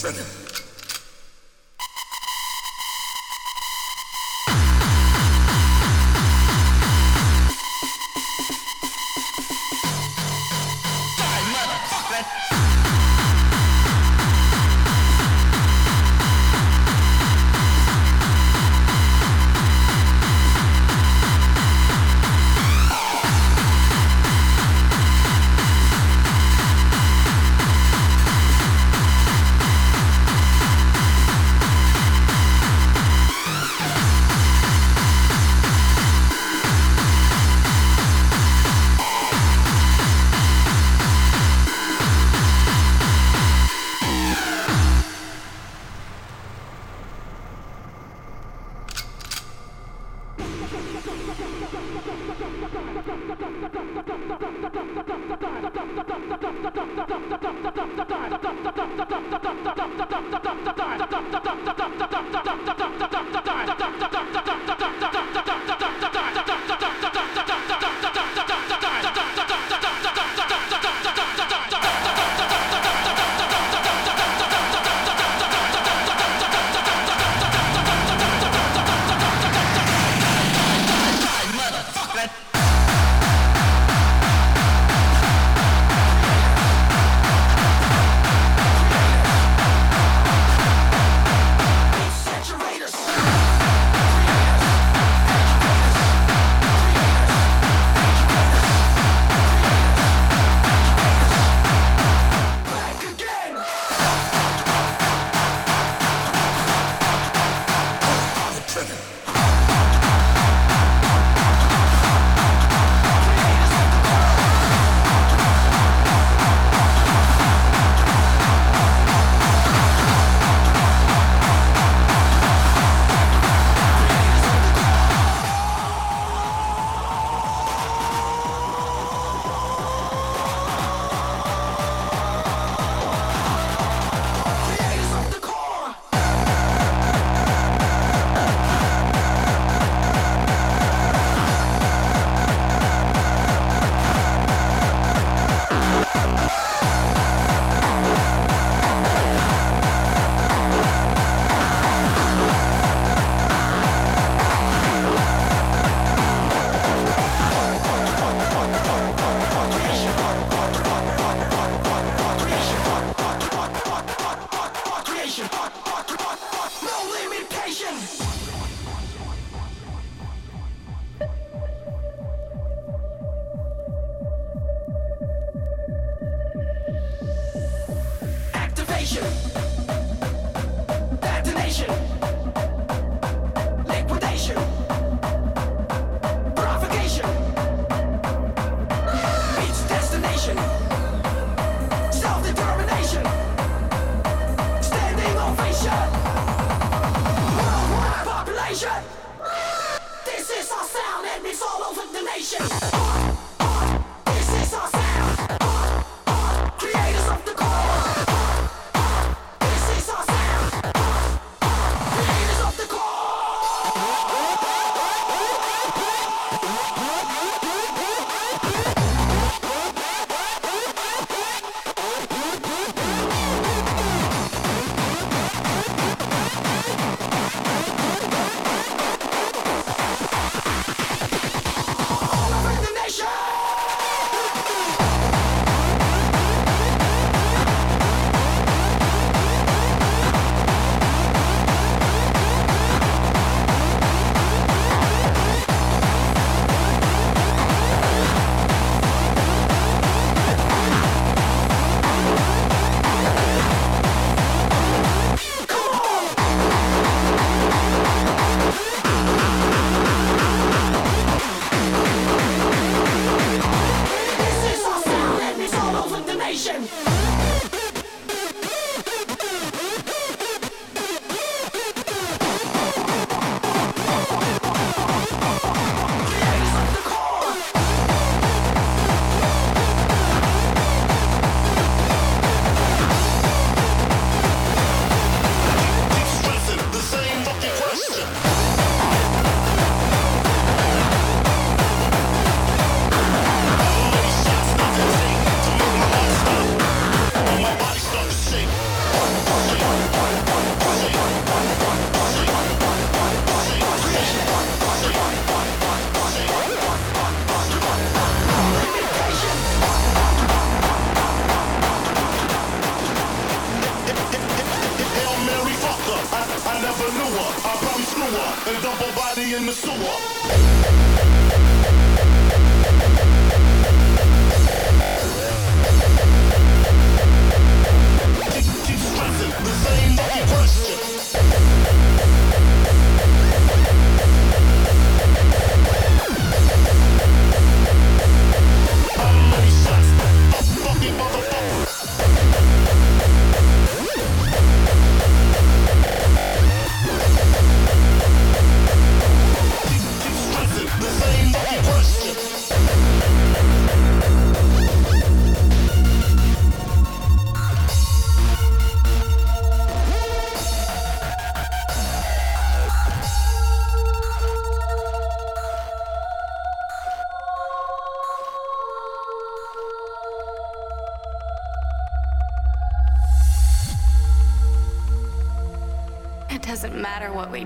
pull the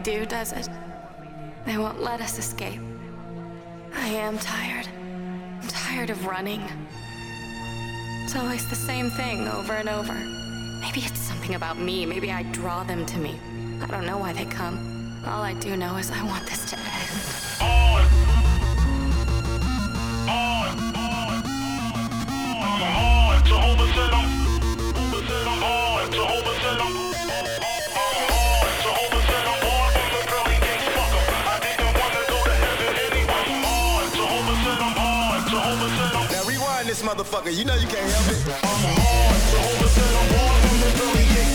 do, does it? They won't let us escape. I am tired. I'm tired of running. It's always the same thing over and over. Maybe it's something about me. Maybe I draw them to me. I don't know why they come. All I do know is I want this to end. On! On! On! On! On! I'm... motherfucker. You know you can't help it. I'm hard, I'm from the 38.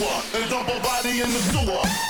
Her and dump her body in the sewer.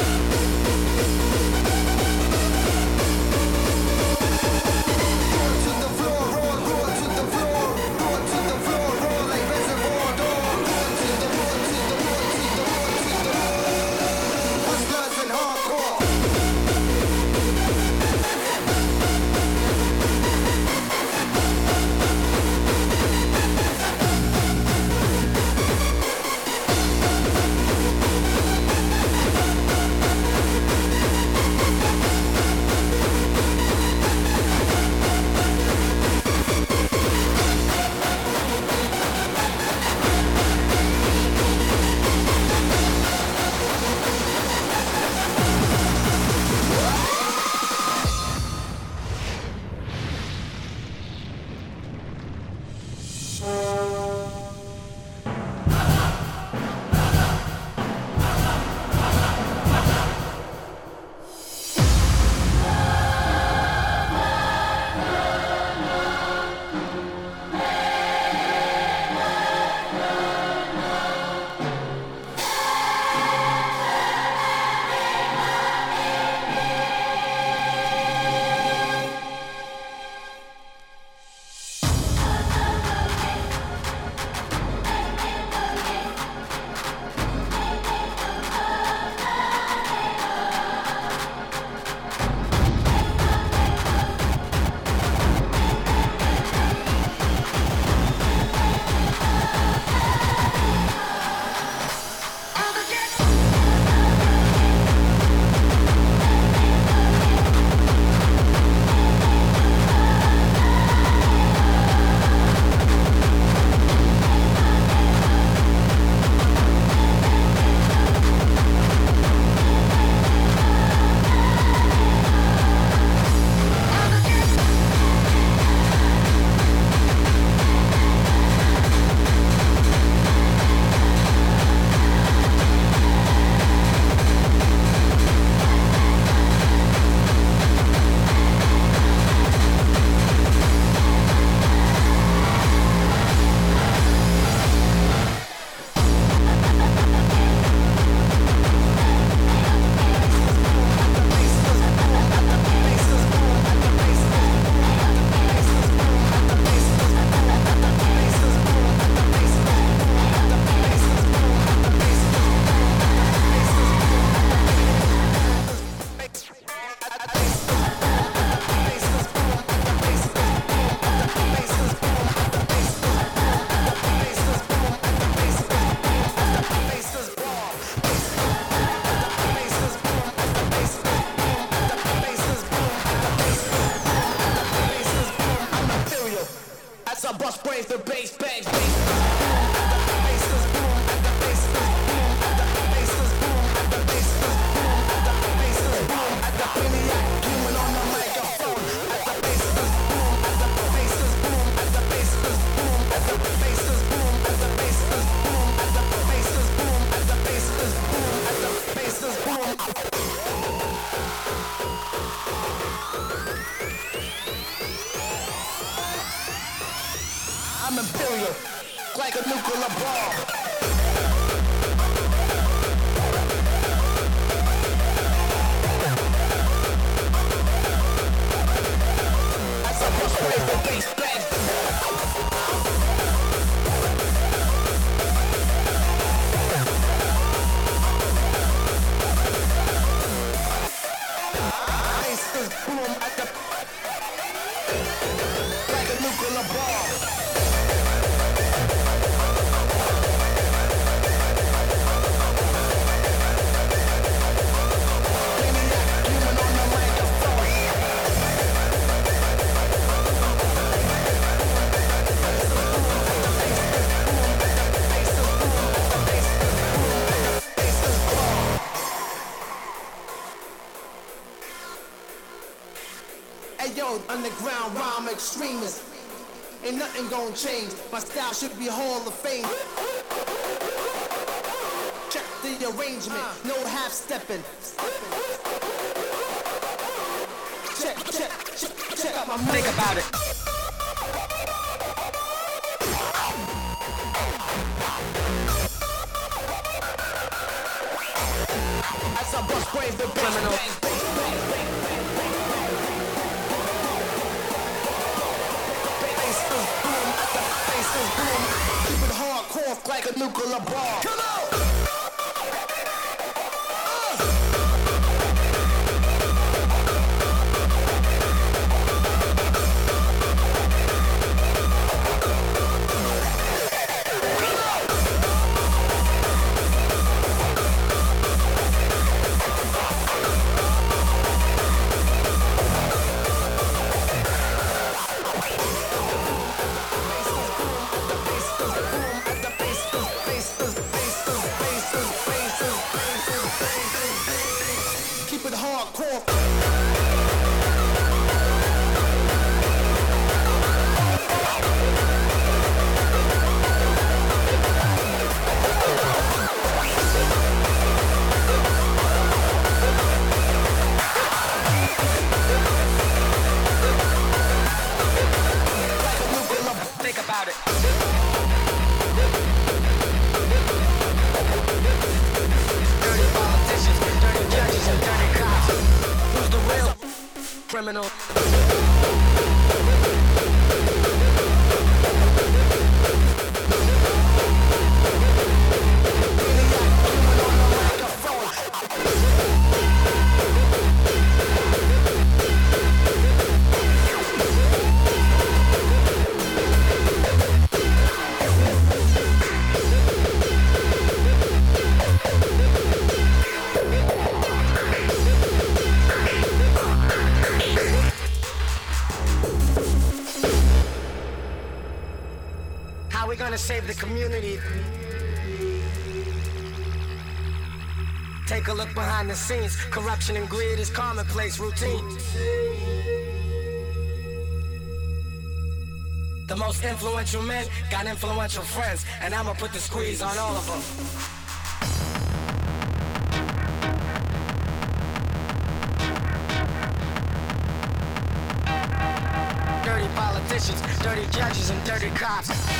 brains, extremist. Ain't nothing gonna change. My style should be Hall of Fame. Check the arrangement, uh. no half stepping. Check, check, check, check out my Think about it. It hardcore. Criminal? Take a look behind the scenes. Corruption and greed is commonplace routine. The most influential men got influential friends, and I'ma put the squeeze on all of them. Dirty politicians, dirty judges, and dirty cops.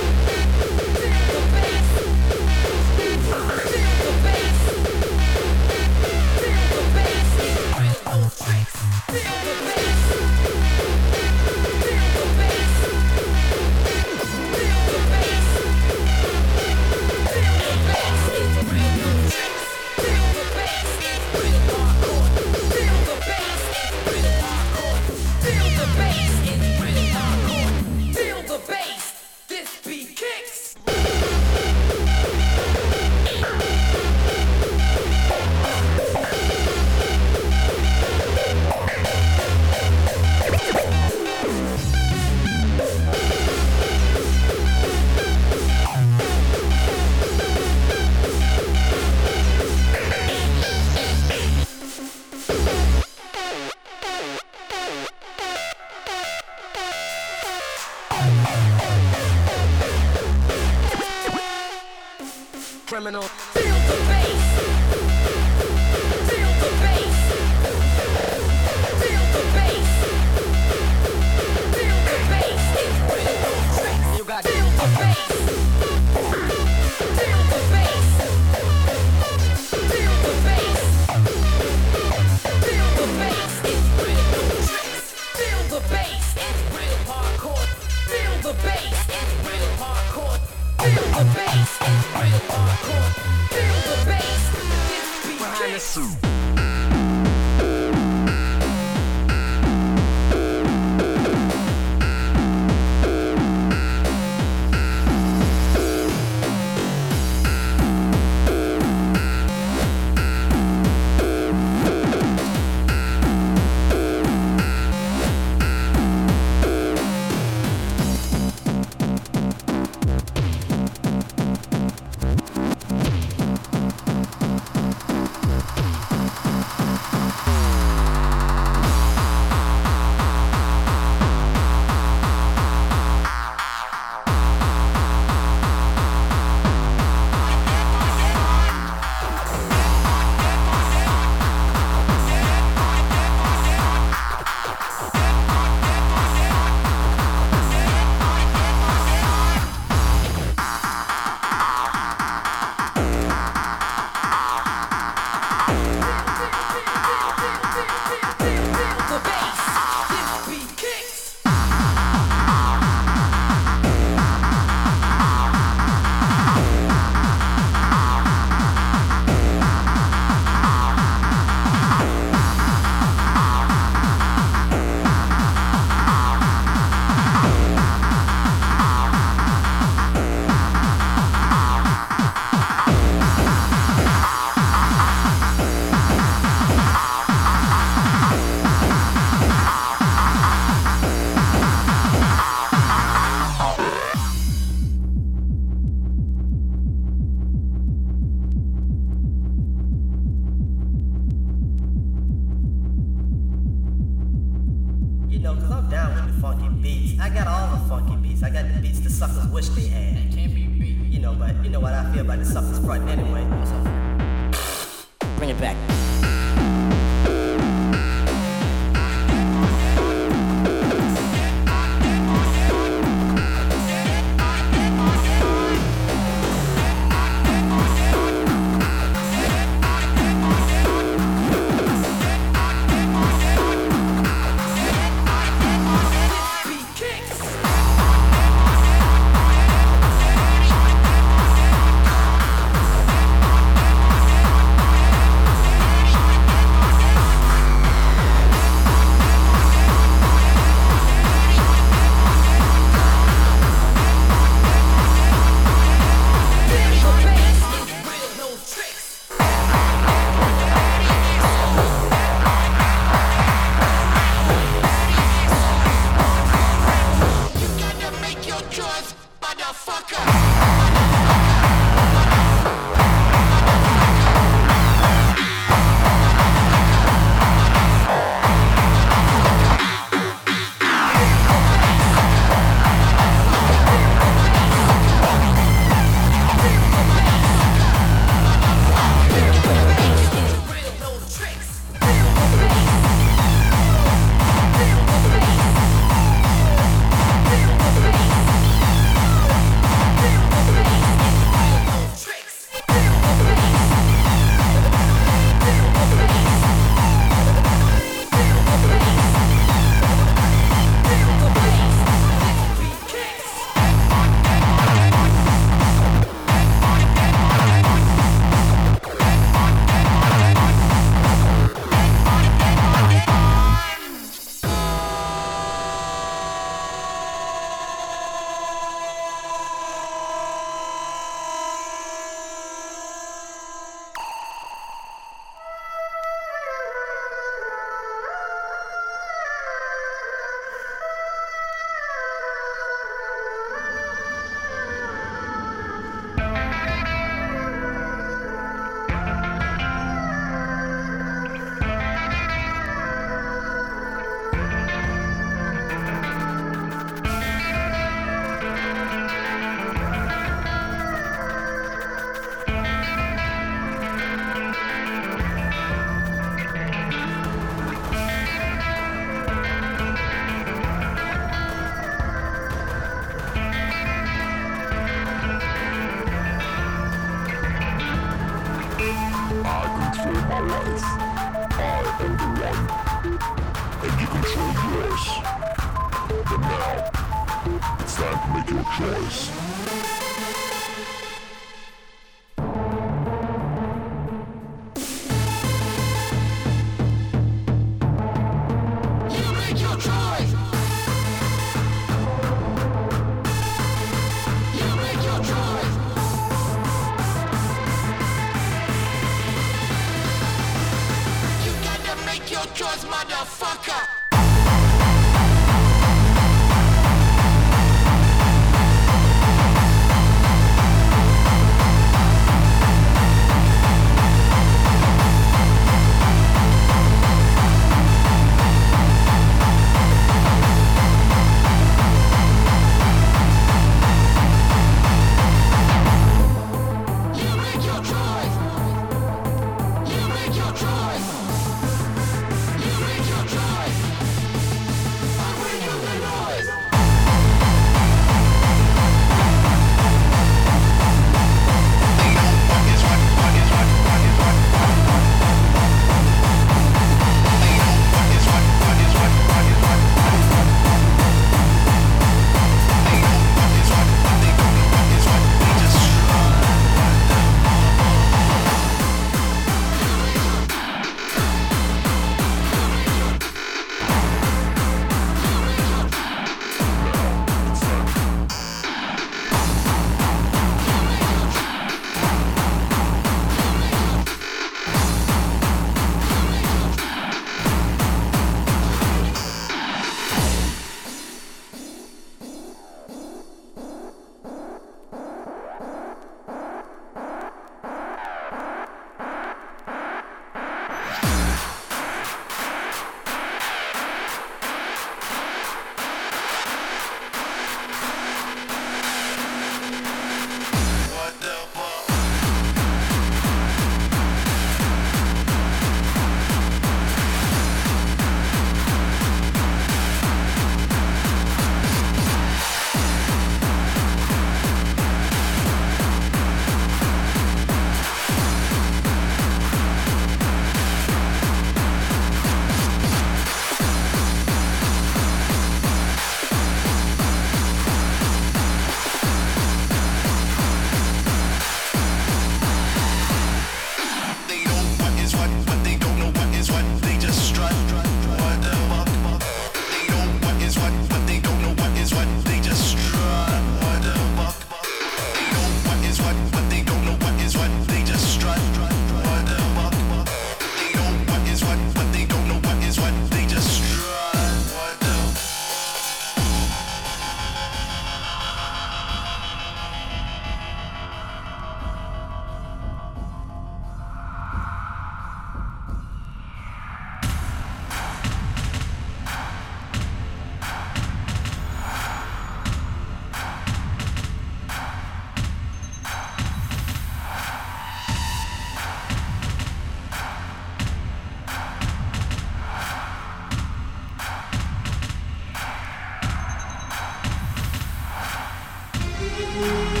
Bye.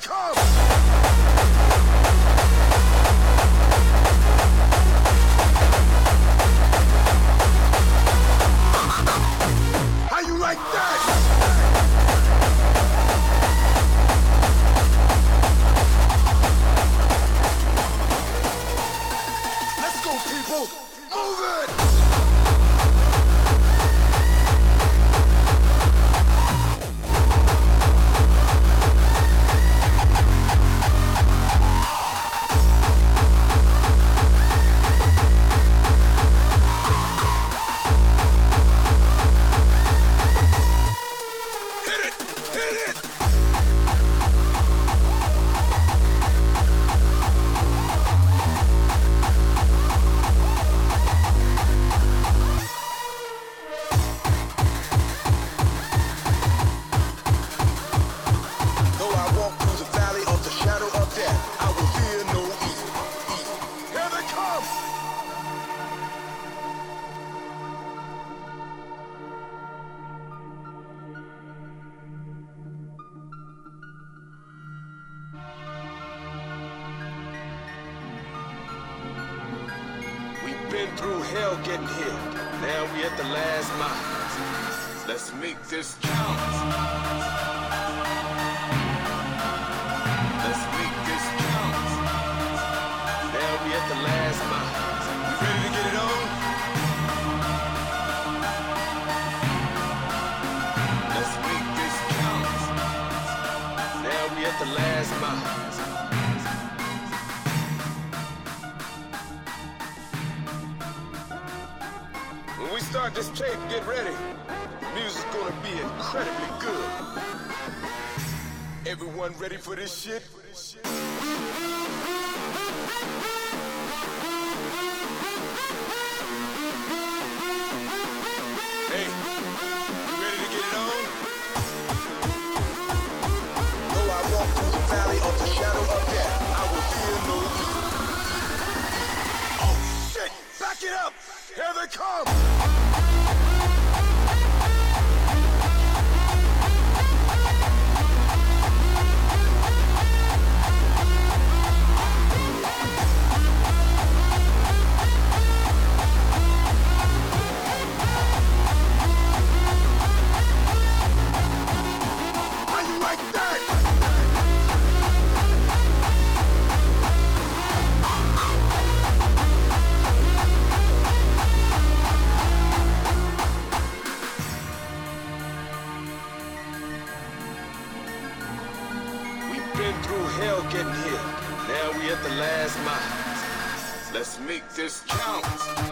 come! Music's gonna be incredibly good. Everyone ready for this shit? Hey, you ready to get it on? Though I walk through the valley of the shadow of death, I will fear no evil. Oh shit! Back it up! Here they come! Make this count.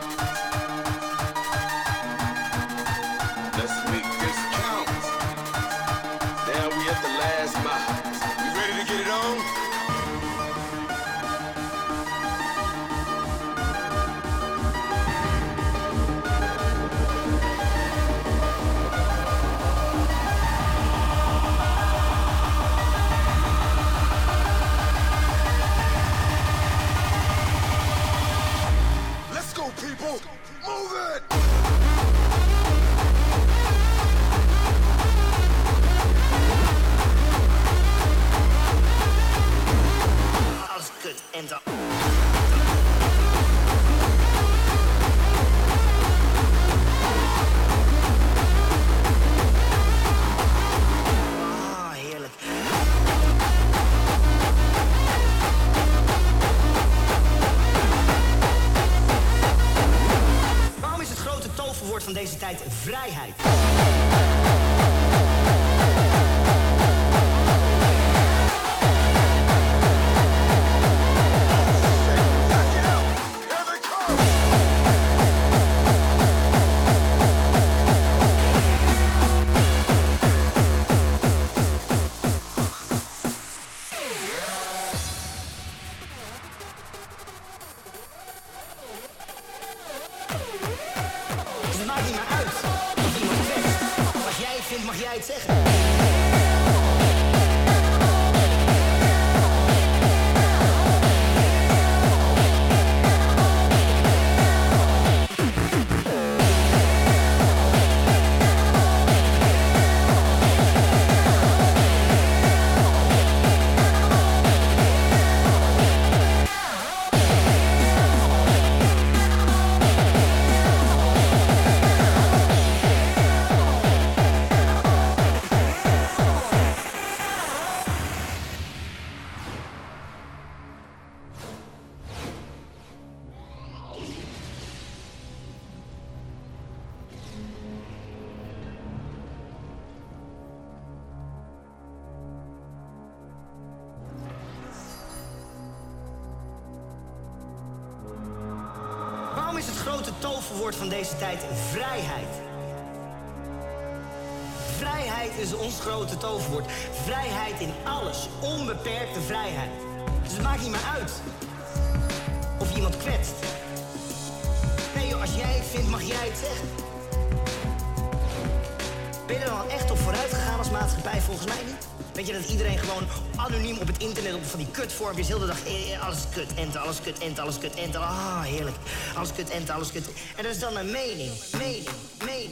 Vindt, mag jij het zeggen. Ben je er dan echt op vooruit gegaan als maatschappij? Volgens mij niet. Weet je dat iedereen gewoon anoniem op het internet op van die kutvormpjes heel de dag eh, eh, alles kut, enter, alles kut, enter, alles kut, enter. Ah, heerlijk. Alles kut, enter, alles kut. En dat is dan een mening, mening, mening,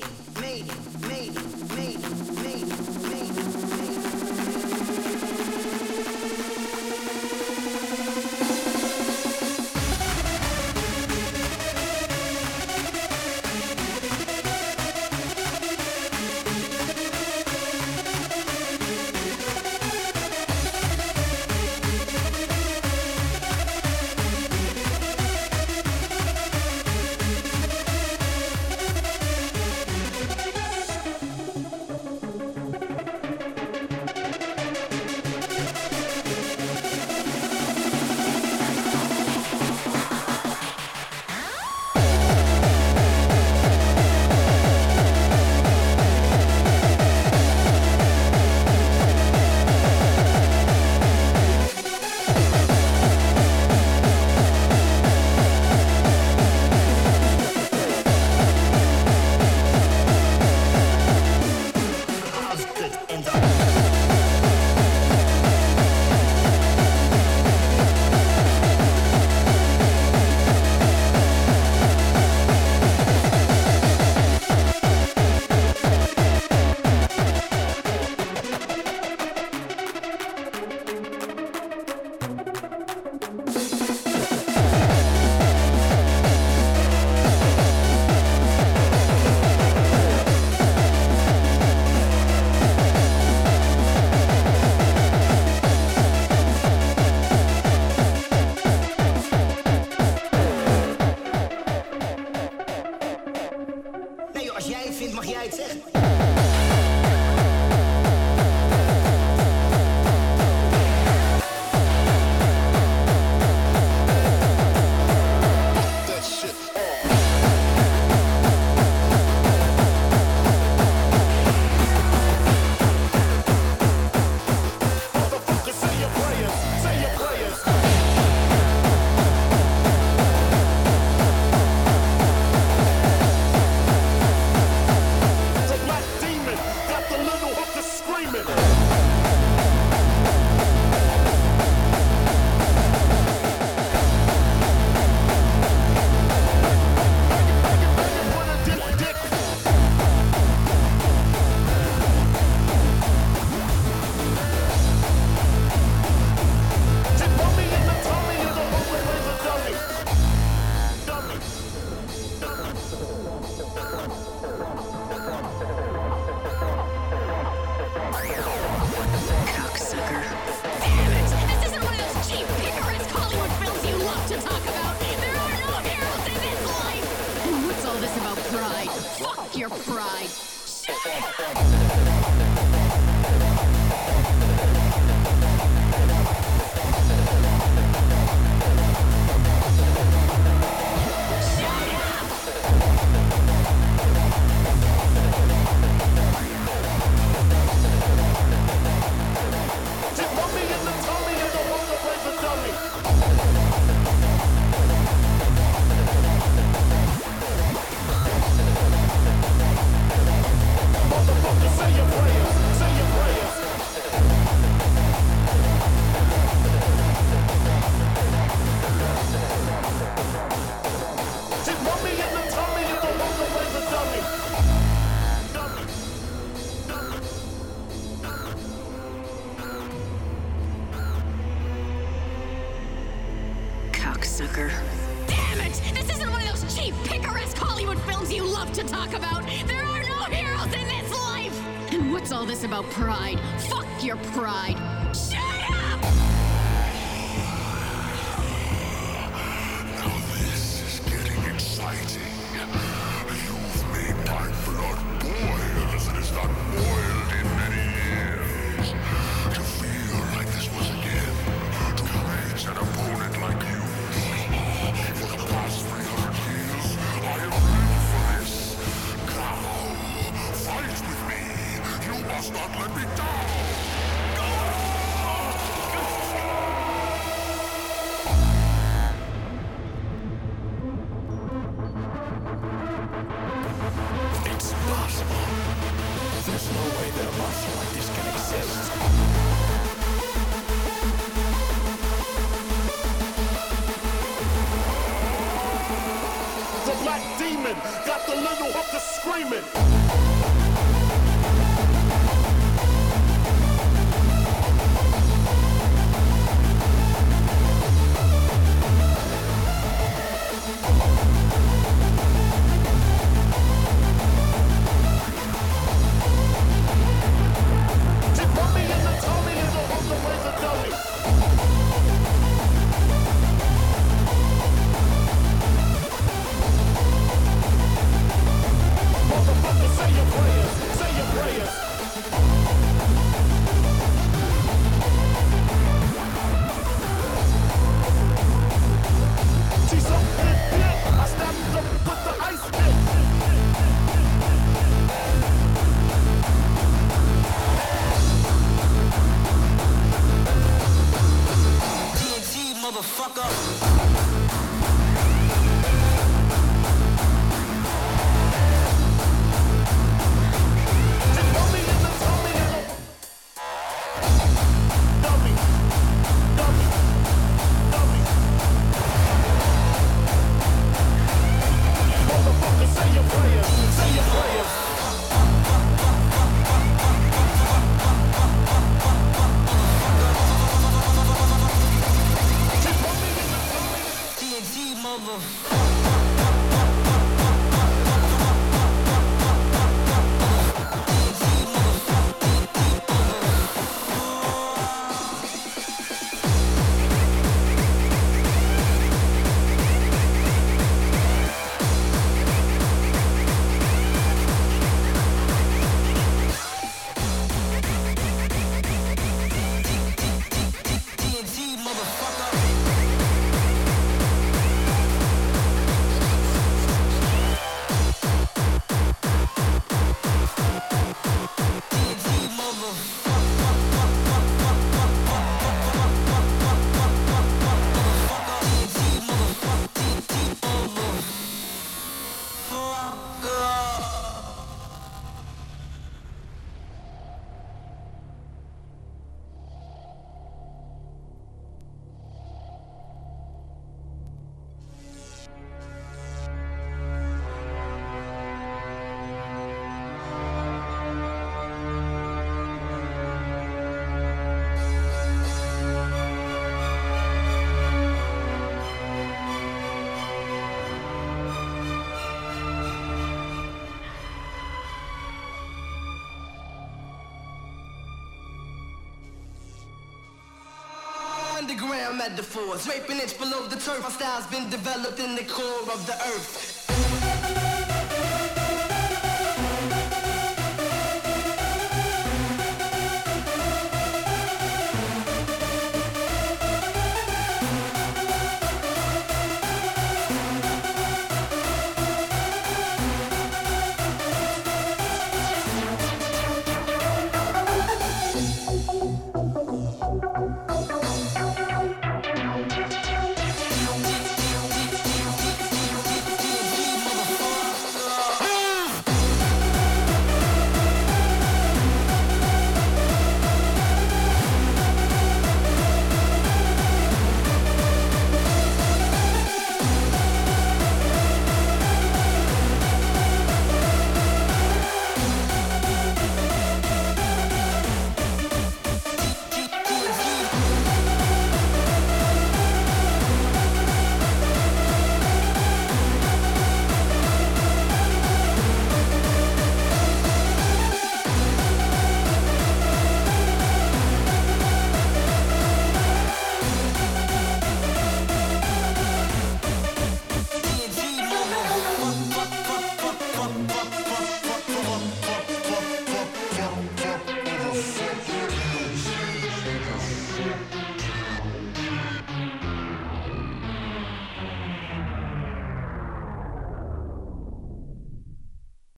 underground metaphors. Raping inch below the turf, my style's been developed in the core of the earth.